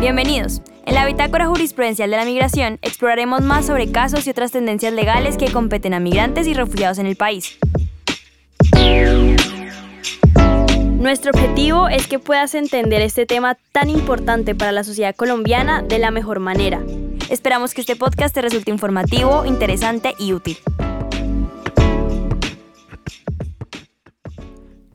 Bienvenidos. En la Bitácora Jurisprudencial de la Migración exploraremos más sobre casos y otras tendencias legales que competen a migrantes y refugiados en el país. Nuestro objetivo es que puedas entender este tema tan importante para la sociedad colombiana de la mejor manera. Esperamos que este podcast te resulte informativo, interesante y útil.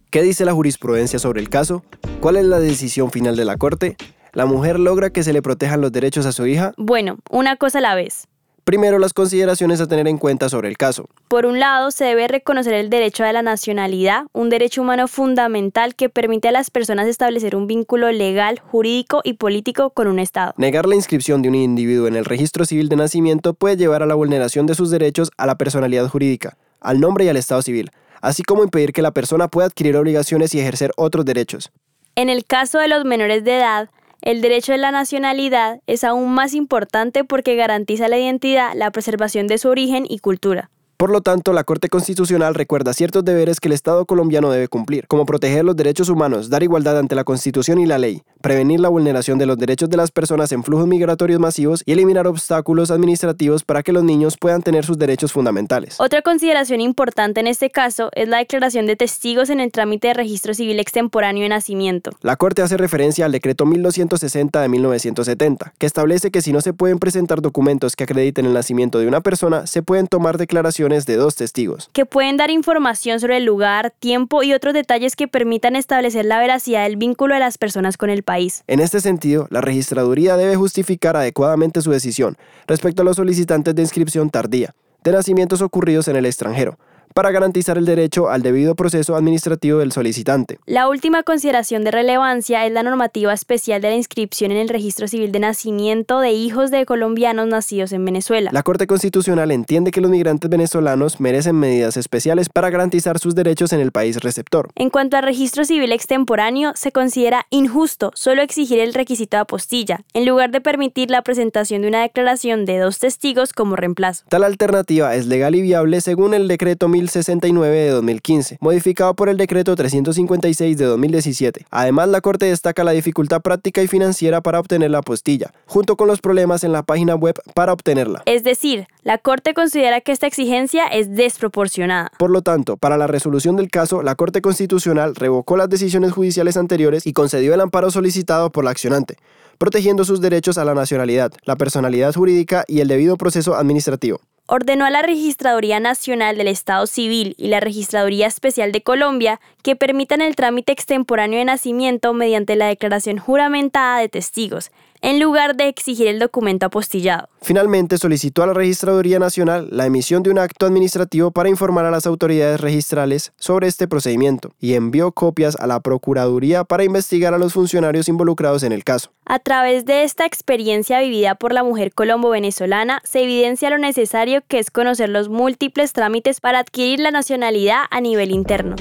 ¿Qué dice la jurisprudencia sobre el caso? ¿Cuál es la decisión final de la Corte? ¿La mujer logra que se le protejan los derechos a su hija? Bueno, una cosa a la vez. Primero, las consideraciones a tener en cuenta sobre el caso. Por un lado, se debe reconocer el derecho a la nacionalidad, un derecho humano fundamental que permite a las personas establecer un vínculo legal, jurídico y político con un Estado. Negar la inscripción de un individuo en el registro civil de nacimiento puede llevar a la vulneración de sus derechos a la personalidad jurídica, al nombre y al Estado civil, así como impedir que la persona pueda adquirir obligaciones y ejercer otros derechos. En el caso de los menores de edad, el derecho de la nacionalidad es aún más importante porque garantiza la identidad, la preservación de su origen y cultura. Por lo tanto, la Corte Constitucional recuerda ciertos deberes que el Estado colombiano debe cumplir, como proteger los derechos humanos, dar igualdad ante la Constitución y la ley, prevenir la vulneración de los derechos de las personas en flujos migratorios masivos y eliminar obstáculos administrativos para que los niños puedan tener sus derechos fundamentales. Otra consideración importante en este caso es la declaración de testigos en el trámite de registro civil extemporáneo de nacimiento. La Corte hace referencia al decreto 1260 de 1970, que establece que si no se pueden presentar documentos que acrediten el nacimiento de una persona, se pueden tomar declaraciones de dos testigos. Que pueden dar información sobre el lugar, tiempo y otros detalles que permitan establecer la veracidad del vínculo de las personas con el país. En este sentido, la registraduría debe justificar adecuadamente su decisión respecto a los solicitantes de inscripción tardía de nacimientos ocurridos en el extranjero, para garantizar el derecho al debido proceso administrativo del solicitante. La última consideración de relevancia es la normativa especial de la inscripción en el registro civil de nacimiento de hijos de colombianos nacidos en Venezuela. La Corte Constitucional entiende que los migrantes venezolanos merecen medidas especiales para garantizar sus derechos en el país receptor. En cuanto al registro civil extemporáneo, se considera injusto solo exigir el requisito de apostilla, en lugar de permitir la presentación de una declaración de dos testigos como reemplazo. Tal alternativa es legal y viable según el decreto 1069 de 2015, modificado por el decreto 356 de 2017. Además, la Corte destaca la dificultad práctica y financiera para obtener la apostilla, junto con los problemas en la página web para obtenerla. Es decir, la Corte considera que esta exigencia es desproporcionada. Por lo tanto, para la resolución del caso, la Corte Constitucional revocó las decisiones judiciales anteriores y concedió el amparo solicitado por la accionante protegiendo sus derechos a la nacionalidad, la personalidad jurídica y el debido proceso administrativo ordenó a la Registraduría Nacional del Estado Civil y la Registraduría Especial de Colombia que permitan el trámite extemporáneo de nacimiento mediante la declaración juramentada de testigos, en lugar de exigir el documento apostillado. Finalmente, solicitó a la Registraduría Nacional la emisión de un acto administrativo para informar a las autoridades registrales sobre este procedimiento y envió copias a la Procuraduría para investigar a los funcionarios involucrados en el caso. A través de esta experiencia vivida por la mujer colombo-venezolana, se evidencia lo necesario que es conocer los múltiples trámites para adquirir la nacionalidad a nivel interno.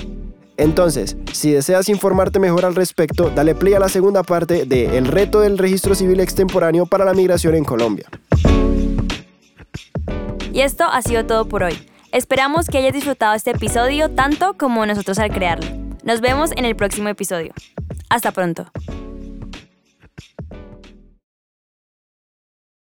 Entonces, si deseas informarte mejor al respecto, dale play a la segunda parte de El reto del registro civil extemporáneo para la migración en Colombia. Y esto ha sido todo por hoy. Esperamos que hayas disfrutado este episodio tanto como nosotros al crearlo. Nos vemos en el próximo episodio. Hasta pronto.